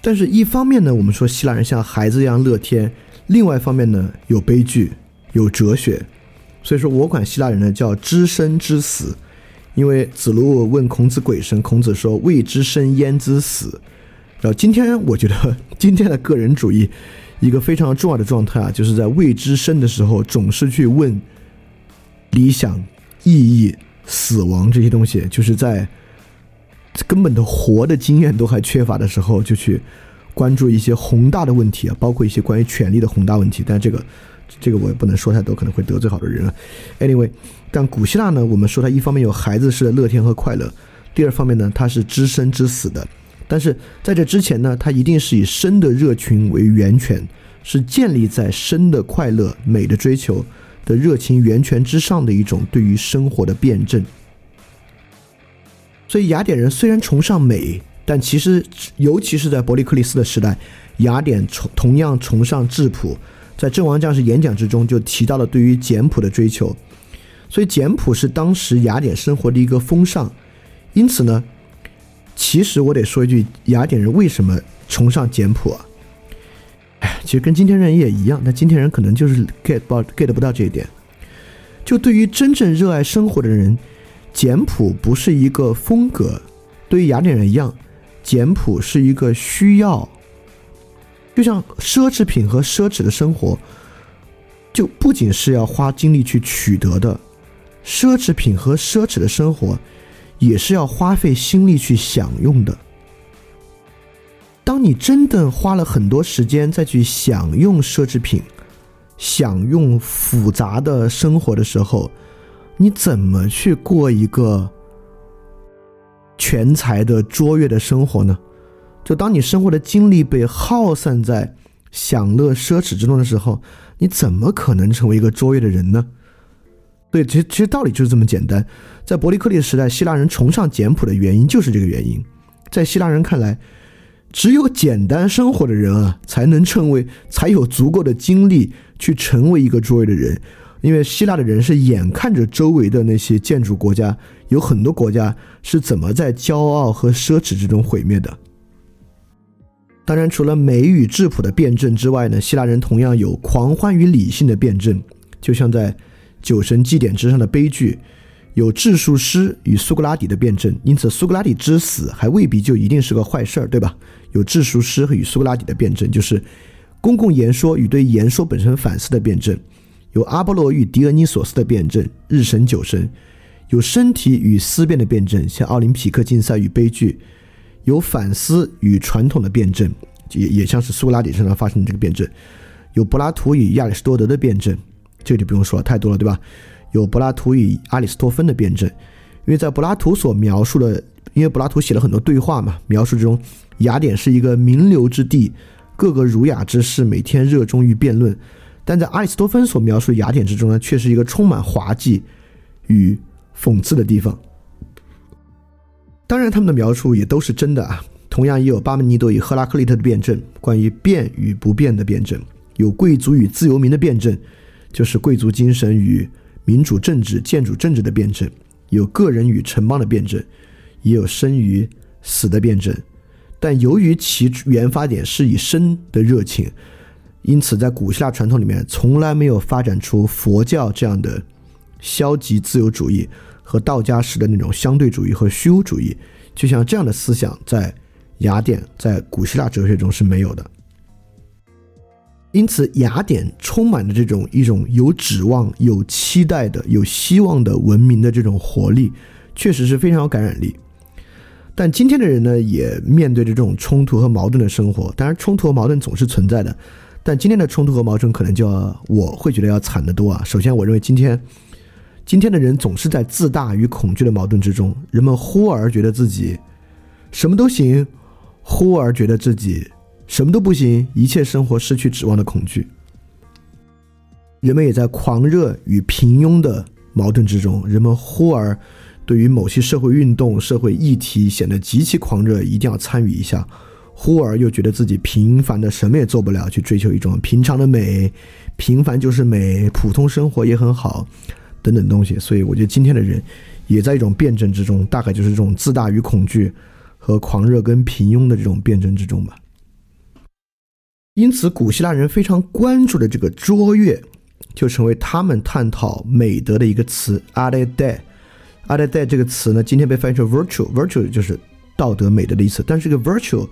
但是，一方面呢，我们说希腊人像孩子一样乐天；另外一方面呢，有悲剧，有哲学。所以说我管希腊人呢叫知生知死，因为子路问孔子鬼神，孔子说未知生焉知死。然后今天我觉得 今天的个人主义一个非常重要的状态啊，就是在未知生的时候，总是去问理想、意义、死亡这些东西，就是在。根本的活的经验都还缺乏的时候，就去关注一些宏大的问题啊，包括一些关于权力的宏大问题。但这个，这个我也不能说太多，可能会得罪好多人啊。Anyway，但古希腊呢，我们说它一方面有孩子式的乐天和快乐，第二方面呢，它是知生知死的。但是在这之前呢，它一定是以生的热群为源泉，是建立在生的快乐、美的追求的热情源泉之上的一种对于生活的辩证。所以雅典人虽然崇尚美，但其实，尤其是在伯利克利斯的时代，雅典崇同样崇尚质朴，在阵亡将士演讲之中就提到了对于简朴的追求，所以简朴是当时雅典生活的一个风尚。因此呢，其实我得说一句，雅典人为什么崇尚简朴啊？哎，其实跟今天人也一样，但今天人可能就是 get 不 get 不到这一点。就对于真正热爱生活的人，简朴不是一个风格，对于雅典人一样。简朴是一个需要，就像奢侈品和奢侈的生活，就不仅是要花精力去取得的，奢侈品和奢侈的生活，也是要花费心力去享用的。当你真的花了很多时间再去享用奢侈品，享用复杂的生活的时候，你怎么去过一个？全才的卓越的生活呢？就当你生活的精力被耗散在享乐奢侈之中的时候，你怎么可能成为一个卓越的人呢？对，其实其实道理就是这么简单。在伯利克利时代，希腊人崇尚简朴的原因就是这个原因。在希腊人看来，只有简单生活的人啊，才能成为，才有足够的精力去成为一个卓越的人。因为希腊的人是眼看着周围的那些建筑国家，有很多国家是怎么在骄傲和奢侈之中毁灭的。当然，除了美与质朴的辩证之外呢，希腊人同样有狂欢与理性的辩证，就像在酒神祭典之上的悲剧，有质数师与苏格拉底的辩证。因此，苏格拉底之死还未必就一定是个坏事儿，对吧？有质数师与苏格拉底的辩证，就是公共言说与对言说本身反思的辩证。有阿波罗与狄俄尼索斯的辩证，日神酒神；有身体与思辨的辩证，像奥林匹克竞赛与悲剧；有反思与传统的辩证，也也像是苏格拉底身上发生的这个辩证；有柏拉图与亚里士多德的辩证，这就不用说了，太多了，对吧？有柏拉图与阿里斯托芬的辩证，因为在柏拉图所描述的，因为柏拉图写了很多对话嘛，描述之中，雅典是一个名流之地，各个儒雅之士每天热衷于辩论。但在阿里斯托芬所描述雅典之中呢，却是一个充满滑稽与讽刺的地方。当然，他们的描述也都是真的啊。同样，也有巴门尼德与赫拉克利特的辩证，关于变与不变的辩证；有贵族与自由民的辩证，就是贵族精神与民主政治、建主政治的辩证；有个人与城邦的辩证，也有生与死的辩证。但由于其原发点是以生的热情。因此，在古希腊传统里面，从来没有发展出佛教这样的消极自由主义和道家式的那种相对主义和虚无主义。就像这样的思想，在雅典，在古希腊哲学中是没有的。因此，雅典充满着这种一种有指望、有期待的、有希望的文明的这种活力，确实是非常有感染力。但今天的人呢，也面对着这种冲突和矛盾的生活。当然，冲突和矛盾总是存在的。但今天的冲突和矛盾可能就要我会觉得要惨得多啊！首先，我认为今天今天的人总是在自大与恐惧的矛盾之中，人们忽而觉得自己什么都行，忽而觉得自己什么都不行，一切生活失去指望的恐惧。人们也在狂热与平庸的矛盾之中，人们忽而对于某些社会运动、社会议题显得极其狂热，一定要参与一下。忽而又觉得自己平凡的什么也做不了，去追求一种平常的美，平凡就是美，普通生活也很好，等等东西。所以我觉得今天的人也在一种辩证之中，大概就是这种自大与恐惧和狂热跟平庸的这种辩证之中吧。因此，古希腊人非常关注的这个卓越，就成为他们探讨美德的一个词 a d e d e a d e d e 这个词呢，今天被翻译成 virtue，virtue 就是道德美德的意思，但是这个 virtue。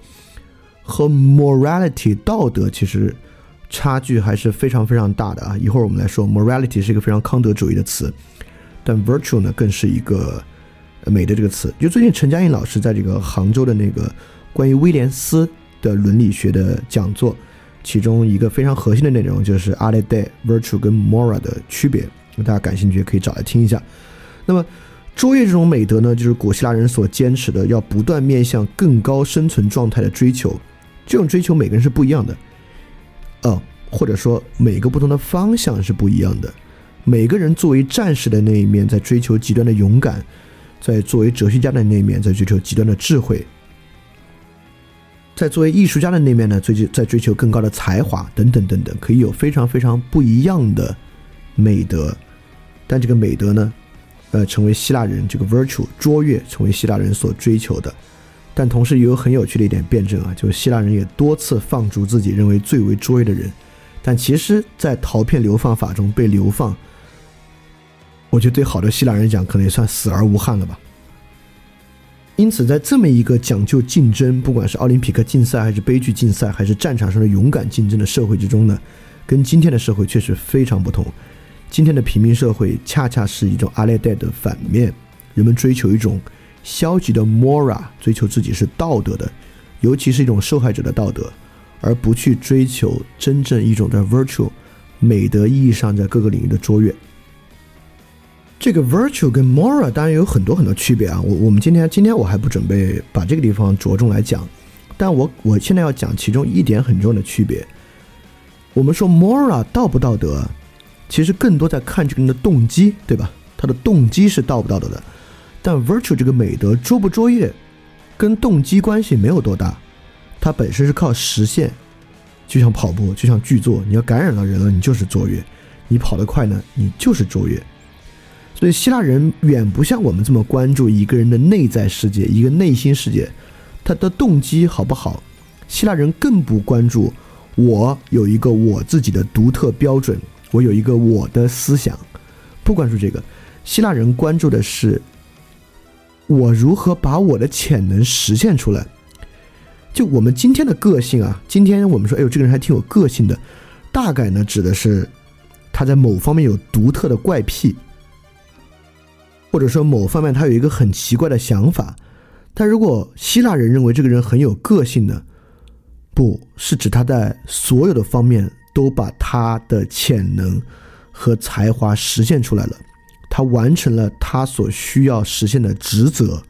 和 morality 道德其实差距还是非常非常大的啊！一会儿我们来说，morality 是一个非常康德主义的词，但 virtue 呢更是一个美的这个词。就最近陈嘉映老师在这个杭州的那个关于威廉斯的伦理学的讲座，其中一个非常核心的内容就是 a l e d e virtue 跟 mora 的区别。如果大家感兴趣，可以找来听一下。那么。卓越这种美德呢，就是古希腊人所坚持的，要不断面向更高生存状态的追求。这种追求每个人是不一样的，呃，或者说每个不同的方向是不一样的。每个人作为战士的那一面在追求极端的勇敢，在作为哲学家的那一面在追求极端的智慧。在作为艺术家的那面呢，追求在追求更高的才华等等等等，可以有非常非常不一样的美德。但这个美德呢，呃，成为希腊人这个 virtue 卓越，成为希腊人所追求的。但同时也有很有趣的一点辩证啊，就是希腊人也多次放逐自己认为最为卓越的人，但其实，在陶片流放法中被流放，我觉得对好多希腊人讲，可能也算死而无憾了吧。因此，在这么一个讲究竞争，不管是奥林匹克竞赛，还是悲剧竞赛，还是战场上的勇敢竞争的社会之中呢，跟今天的社会确实非常不同。今天的平民社会恰恰是一种阿列代的反面，人们追求一种。消极的 mora 追求自己是道德的，尤其是一种受害者的道德，而不去追求真正一种在 virtue 美德意义上在各个领域的卓越。这个 virtue 跟 mora 当然有很多很多区别啊，我我们今天今天我还不准备把这个地方着重来讲，但我我现在要讲其中一点很重要的区别。我们说 mora 道不道德，其实更多在看这个人的动机，对吧？他的动机是道不道德的。但 virtue 这个美德卓不卓越，跟动机关系没有多大，它本身是靠实现，就像跑步，就像剧作，你要感染到人了，你就是卓越；你跑得快呢，你就是卓越。所以希腊人远不像我们这么关注一个人的内在世界，一个内心世界，他的动机好不好？希腊人更不关注我有一个我自己的独特标准，我有一个我的思想，不关注这个。希腊人关注的是。我如何把我的潜能实现出来？就我们今天的个性啊，今天我们说，哎呦，这个人还挺有个性的，大概呢指的是他在某方面有独特的怪癖，或者说某方面他有一个很奇怪的想法。但如果希腊人认为这个人很有个性呢，不是指他在所有的方面都把他的潜能和才华实现出来了。他完成了他所需要实现的职责，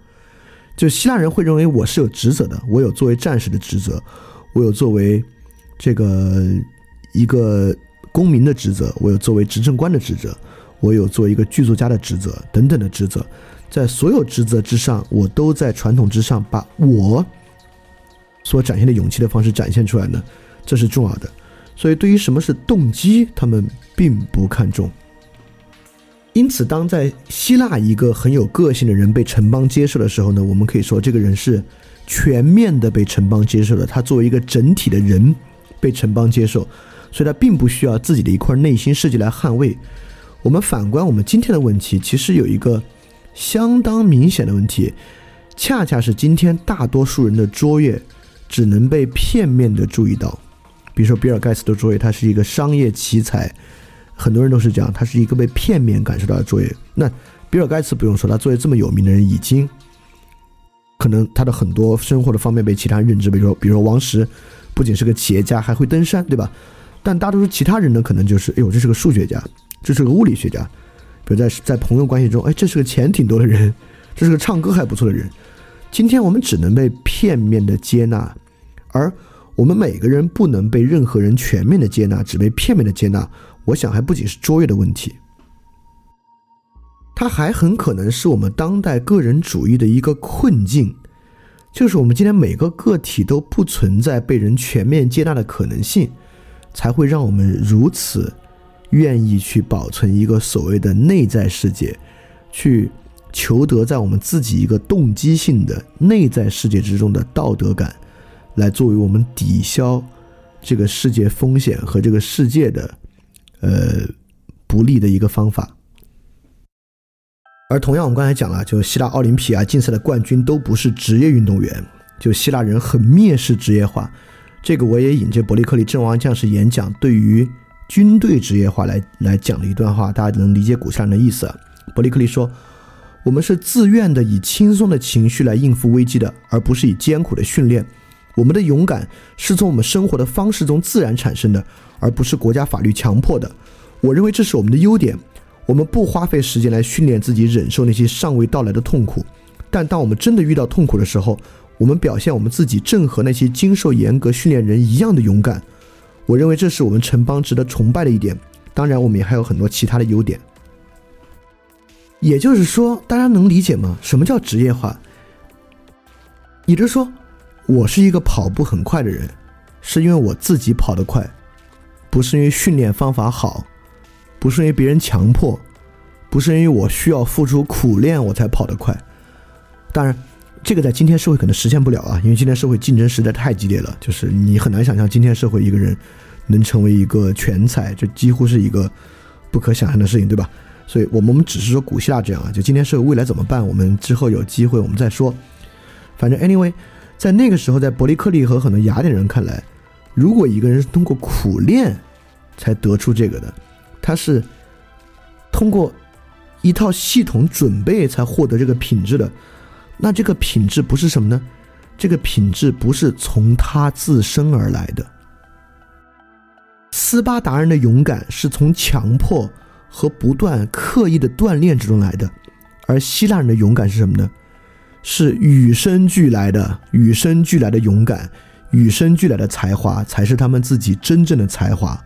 就希腊人会认为我是有职责的，我有作为战士的职责，我有作为这个一个公民的职责，我有作为执政官的职责，我有做一个剧作家的职责等等的职责，在所有职责之上，我都在传统之上把我所展现的勇气的方式展现出来呢，这是重要的。所以，对于什么是动机，他们并不看重。因此，当在希腊一个很有个性的人被城邦接受的时候呢，我们可以说这个人是全面的被城邦接受的。他作为一个整体的人被城邦接受，所以他并不需要自己的一块内心世界来捍卫。我们反观我们今天的问题，其实有一个相当明显的问题，恰恰是今天大多数人的卓越只能被片面的注意到。比如说比尔盖茨的卓越，他是一个商业奇才。很多人都是这样，他是一个被片面感受到的卓越。那比尔盖茨不用说，他作为这么有名的人，已经可能他的很多生活的方面被其他人认知。比如说，比如说王石，不仅是个企业家，还会登山，对吧？但大多数其他人呢，可能就是，哎呦，这是个数学家，这是个物理学家。比如在在朋友关系中，哎，这是个钱挺多的人，这是个唱歌还不错的人。今天我们只能被片面的接纳，而我们每个人不能被任何人全面的接纳，只被片面的接纳。我想还不仅是卓越的问题，它还很可能是我们当代个人主义的一个困境，就是我们今天每个个体都不存在被人全面接纳的可能性，才会让我们如此愿意去保存一个所谓的内在世界，去求得在我们自己一个动机性的内在世界之中的道德感，来作为我们抵消这个世界风险和这个世界的。呃，不利的一个方法。而同样，我们刚才讲了，就希腊奥林匹亚竞赛的冠军都不是职业运动员，就希腊人很蔑视职业化。这个我也引这伯利克利阵亡将士演讲对于军队职业化来来讲了一段话，大家能理解古希腊人的意思。伯利克利说：“我们是自愿的，以轻松的情绪来应付危机的，而不是以艰苦的训练。我们的勇敢是从我们生活的方式中自然产生的。”而不是国家法律强迫的，我认为这是我们的优点。我们不花费时间来训练自己忍受那些尚未到来的痛苦，但当我们真的遇到痛苦的时候，我们表现我们自己正和那些经受严格训练人一样的勇敢。我认为这是我们城邦值得崇拜的一点。当然，我们也还有很多其他的优点。也就是说，大家能理解吗？什么叫职业化？也就是说。我是一个跑步很快的人，是因为我自己跑得快，不是因为训练方法好，不是因为别人强迫，不是因为我需要付出苦练我才跑得快。当然，这个在今天社会可能实现不了啊，因为今天社会竞争实在太激烈了，就是你很难想象今天社会一个人能成为一个全才，这几乎是一个不可想象的事情，对吧？所以，我们我们只是说古希腊这样啊，就今天社会未来怎么办？我们之后有机会我们再说。反正 anyway，在那个时候，在伯利克利和很多雅典人看来，如果一个人是通过苦练才得出这个的，他是通过一套系统准备才获得这个品质的。那这个品质不是什么呢？这个品质不是从他自身而来的。斯巴达人的勇敢是从强迫和不断刻意的锻炼之中来的，而希腊人的勇敢是什么呢？是与生俱来的、与生俱来的勇敢、与生俱来的才华，才是他们自己真正的才华。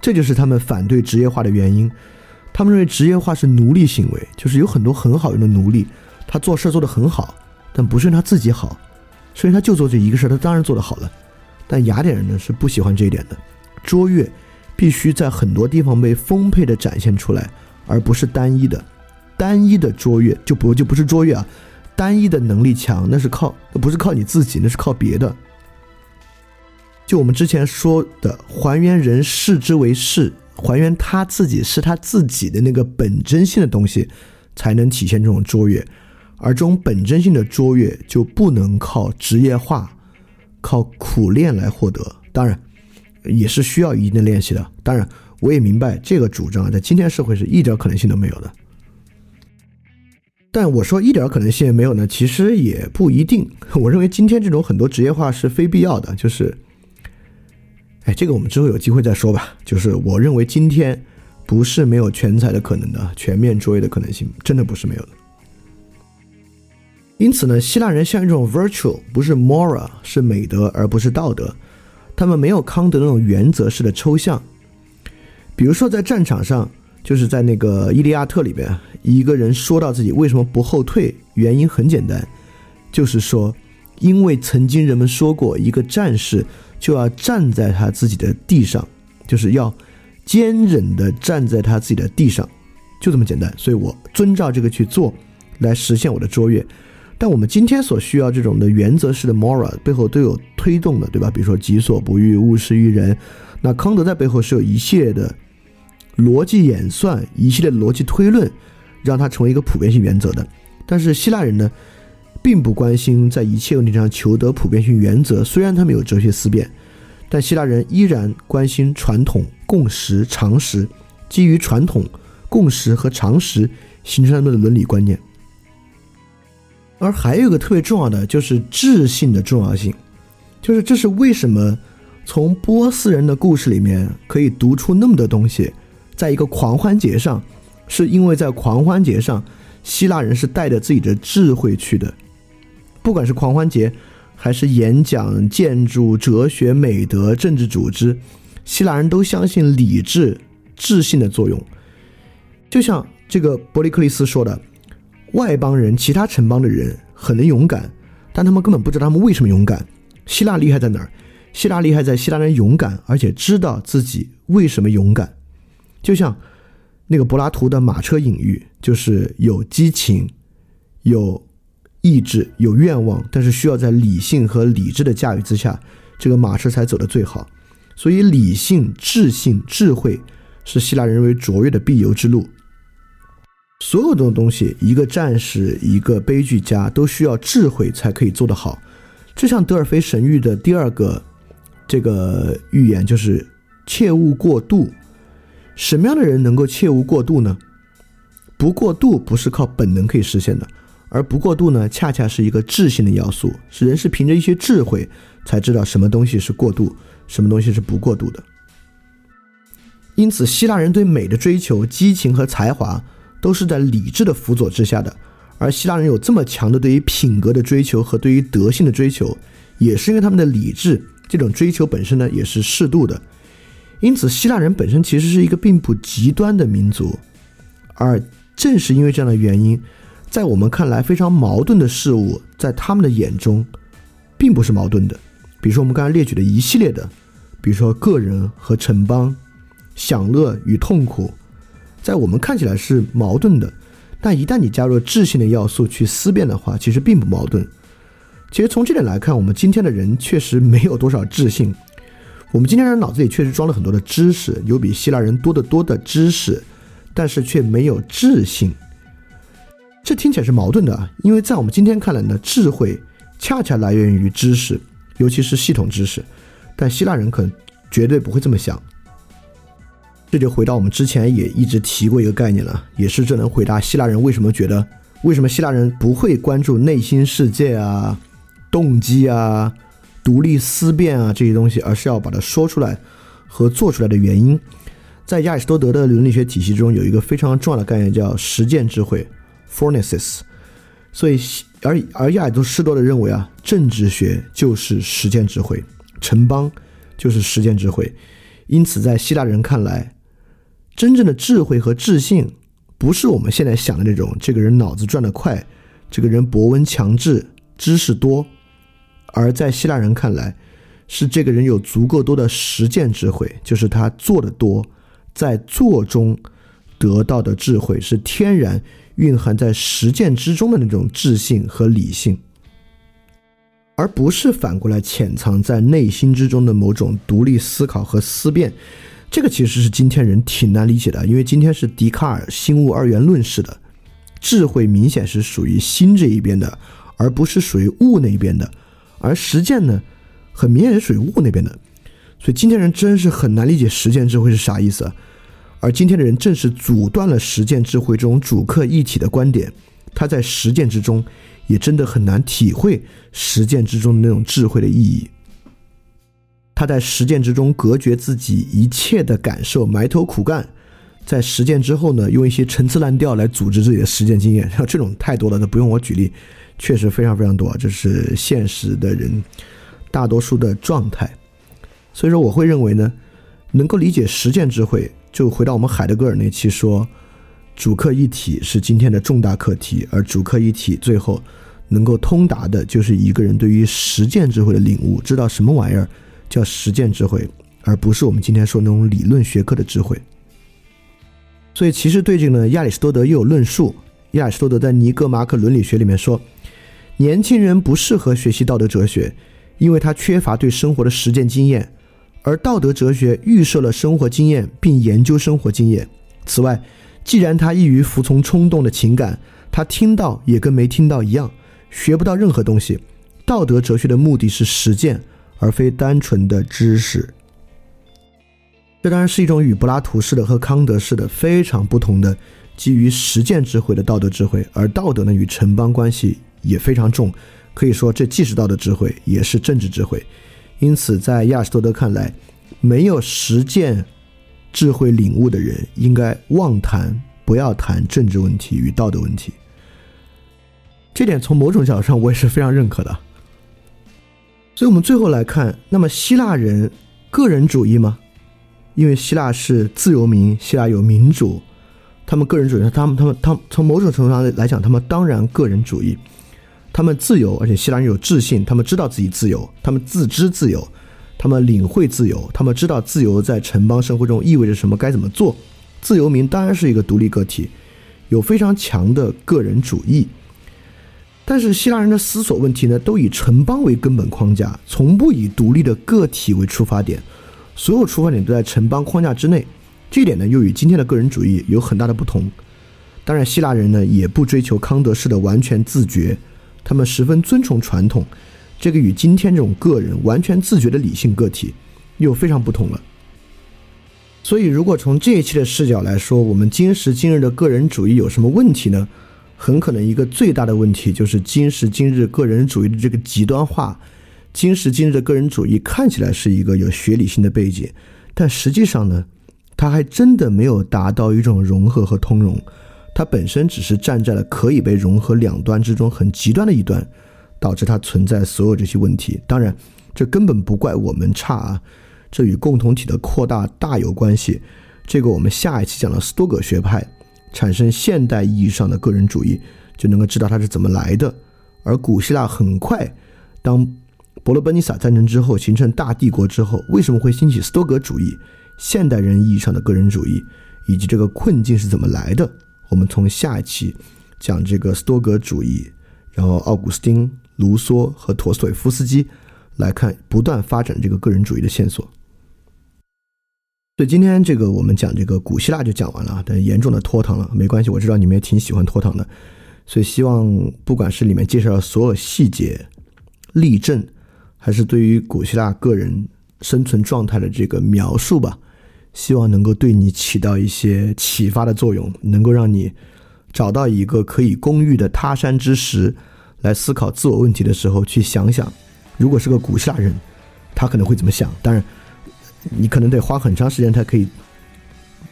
这就是他们反对职业化的原因。他们认为职业化是奴隶行为，就是有很多很好用的奴隶。他做事做得很好，但不是因为他自己好，所以他就做这一个事他当然做得好了。但雅典人呢是不喜欢这一点的，卓越必须在很多地方被丰沛的展现出来，而不是单一的。单一的卓越就不就不是卓越啊，单一的能力强那是靠那不是靠你自己，那是靠别的。就我们之前说的，还原人视之为是，还原他自己是他自己的那个本真性的东西，才能体现这种卓越。而这种本真性的卓越就不能靠职业化、靠苦练来获得，当然也是需要一定的练习的。当然，我也明白这个主张在今天社会是一点可能性都没有的。但我说一点可能性也没有呢，其实也不一定。我认为今天这种很多职业化是非必要的，就是，哎，这个我们之后有机会再说吧。就是我认为今天不是没有全才的可能的，全面卓越的可能性真的不是没有的。因此呢，希腊人像一种 virtue，不是 moral，是美德而不是道德。他们没有康德那种原则式的抽象。比如说在战场上，就是在那个《伊利亚特》里边，一个人说到自己为什么不后退，原因很简单，就是说，因为曾经人们说过，一个战士就要站在他自己的地上，就是要坚忍的站在他自己的地上，就这么简单。所以我遵照这个去做，来实现我的卓越。但我们今天所需要这种的原则式的 moral 背后都有推动的，对吧？比如说己所不欲，勿施于人。那康德在背后是有一系列的逻辑演算，一系列的逻辑推论，让它成为一个普遍性原则的。但是希腊人呢，并不关心在一切问题上求得普遍性原则。虽然他们有哲学思辨，但希腊人依然关心传统、共识、常识，基于传统、共识和常识形成他们的伦理观念。而还有一个特别重要的，就是智性的重要性，就是这是为什么从波斯人的故事里面可以读出那么多东西，在一个狂欢节上，是因为在狂欢节上，希腊人是带着自己的智慧去的，不管是狂欢节，还是演讲、建筑、哲学、美德、政治组织，希腊人都相信理智、智性的作用，就像这个伯利克利斯说的。外邦人、其他城邦的人很能勇敢，但他们根本不知道他们为什么勇敢。希腊厉害在哪儿？希腊厉害在希腊人勇敢，而且知道自己为什么勇敢。就像那个柏拉图的马车隐喻，就是有激情、有意志、有愿望，但是需要在理性和理智的驾驭之下，这个马车才走得最好。所以，理性、智性、智慧是希腊人认为卓越的必由之路。所有的东西，一个战士，一个悲剧家，都需要智慧才可以做得好。就像德尔菲神谕的第二个这个预言，就是切勿过度。什么样的人能够切勿过度呢？不过度不是靠本能可以实现的，而不过度呢，恰恰是一个智性的要素，是人是凭着一些智慧才知道什么东西是过度，什么东西是不过度的。因此，希腊人对美的追求、激情和才华。都是在理智的辅佐之下的，而希腊人有这么强的对于品格的追求和对于德性的追求，也是因为他们的理智这种追求本身呢也是适度的。因此，希腊人本身其实是一个并不极端的民族，而正是因为这样的原因，在我们看来非常矛盾的事物，在他们的眼中并不是矛盾的。比如说我们刚才列举的一系列的，比如说个人和城邦、享乐与痛苦，在我们看起来是矛盾的，但一旦你加入了智性的要素去思辨的话，其实并不矛盾。其实从这点来看，我们今天的人确实没有多少智性。我们今天人脑子里确实装了很多的知识，有比希腊人多得多的知识，但是却没有智性。这听起来是矛盾的啊，因为在我们今天看来呢，智慧恰恰来源于知识，尤其是系统知识。但希腊人可能绝对不会这么想。这就回到我们之前也一直提过一个概念了，也是这能回答希腊人为什么觉得为什么希腊人不会关注内心世界啊、动机啊。独立思辨啊，这些东西，而是要把它说出来和做出来的原因，在亚里士多德的伦理学体系中，有一个非常重要的概念叫实践智慧 （phronesis）。所以，而而亚里士多德认为啊，政治学就是实践智慧，城邦就是实践智慧。因此，在希腊人看来，真正的智慧和智性，不是我们现在想的那种，这个人脑子转得快，这个人博闻强志，知识多。而在希腊人看来，是这个人有足够多的实践智慧，就是他做的多，在做中得到的智慧是天然蕴含在实践之中的那种智性和理性，而不是反过来潜藏在内心之中的某种独立思考和思辨。这个其实是今天人挺难理解的，因为今天是笛卡尔心物二元论式的，智慧明显是属于心这一边的，而不是属于物那一边的。而实践呢，很明显是属于物那边的，所以今天人真是很难理解实践智慧是啥意思。而今天的人正是阻断了实践智慧这种主客一体的观点，他在实践之中也真的很难体会实践之中的那种智慧的意义。他在实践之中隔绝自己一切的感受，埋头苦干，在实践之后呢，用一些陈词滥调来组织自己的实践经验，像这种太多了，都不用我举例。确实非常非常多，这是现实的人大多数的状态。所以说，我会认为呢，能够理解实践智慧，就回到我们海德格尔那期说，主客一体是今天的重大课题，而主客一体最后能够通达的，就是一个人对于实践智慧的领悟，知道什么玩意儿叫实践智慧，而不是我们今天说那种理论学科的智慧。所以，其实对这个呢，亚里士多德又有论述。亚里士多德在《尼格马可伦理学》里面说。年轻人不适合学习道德哲学，因为他缺乏对生活的实践经验，而道德哲学预设了生活经验并研究生活经验。此外，既然他易于服从冲动的情感，他听到也跟没听到一样，学不到任何东西。道德哲学的目的是实践，而非单纯的知识。这当然是一种与柏拉图式的和康德式的非常不同的基于实践智慧的道德智慧，而道德呢与城邦关系。也非常重，可以说这既是道德智慧，也是政治智慧。因此，在亚里士多德看来，没有实践智慧领悟的人，应该妄谈，不要谈政治问题与道德问题。这点从某种角度上，我也是非常认可的。所以，我们最后来看，那么希腊人个人主义吗？因为希腊是自由民，希腊有民主，他们个人主义，他们他们他从某种程度上来讲，他们当然个人主义。他们自由，而且希腊人有自信，他们知道自己自由，他们自知自由，他们领会自由，他们知道自由在城邦生活中意味着什么，该怎么做。自由民当然是一个独立个体，有非常强的个人主义。但是希腊人的思索问题呢，都以城邦为根本框架，从不以独立的个体为出发点，所有出发点都在城邦框架之内。这一点呢，又与今天的个人主义有很大的不同。当然，希腊人呢，也不追求康德式的完全自觉。他们十分尊崇传统，这个与今天这种个人完全自觉的理性个体又非常不同了。所以，如果从这一期的视角来说，我们今时今日的个人主义有什么问题呢？很可能一个最大的问题就是今时今日个人主义的这个极端化。今时今日的个人主义看起来是一个有学理性的背景，但实际上呢，它还真的没有达到一种融合和通融。它本身只是站在了可以被融合两端之中很极端的一端，导致它存在所有这些问题。当然，这根本不怪我们差啊，这与共同体的扩大大有关系。这个我们下一期讲了斯多葛学派产生现代意义上的个人主义，就能够知道它是怎么来的。而古希腊很快，当伯罗奔尼撒战争之后形成大帝国之后，为什么会兴起斯多格主义？现代人意义上的个人主义，以及这个困境是怎么来的？我们从下一期讲这个斯多格主义，然后奥古斯丁、卢梭和陀思妥耶夫斯基来看不断发展这个个人主义的线索。所以今天这个我们讲这个古希腊就讲完了，但严重的拖堂了，没关系，我知道你们也挺喜欢拖堂的，所以希望不管是里面介绍的所有细节、例证，还是对于古希腊个人生存状态的这个描述吧。希望能够对你起到一些启发的作用，能够让你找到一个可以攻玉的他山之石，来思考自我问题的时候，去想想，如果是个古希腊人，他可能会怎么想。当然，你可能得花很长时间才可以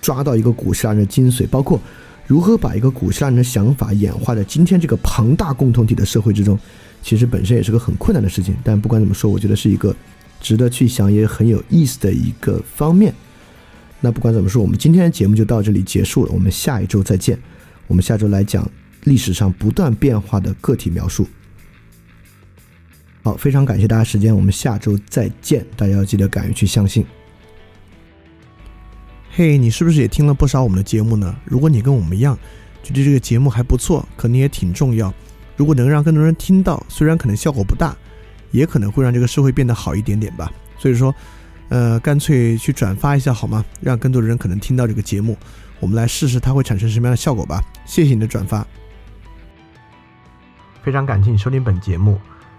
抓到一个古希腊人的精髓，包括如何把一个古希腊人的想法演化在今天这个庞大共同体的社会之中，其实本身也是个很困难的事情。但不管怎么说，我觉得是一个值得去想也很有意思的一个方面。那不管怎么说，我们今天的节目就到这里结束了。我们下一周再见。我们下周来讲历史上不断变化的个体描述。好，非常感谢大家时间，我们下周再见。大家要记得敢于去相信。嘿，你是不是也听了不少我们的节目呢？如果你跟我们一样，觉得这个节目还不错，可能也挺重要。如果能让更多人听到，虽然可能效果不大，也可能会让这个社会变得好一点点吧。所以说。呃，干脆去转发一下好吗？让更多的人可能听到这个节目，我们来试试它会产生什么样的效果吧。谢谢你的转发，非常感谢你收听本节目。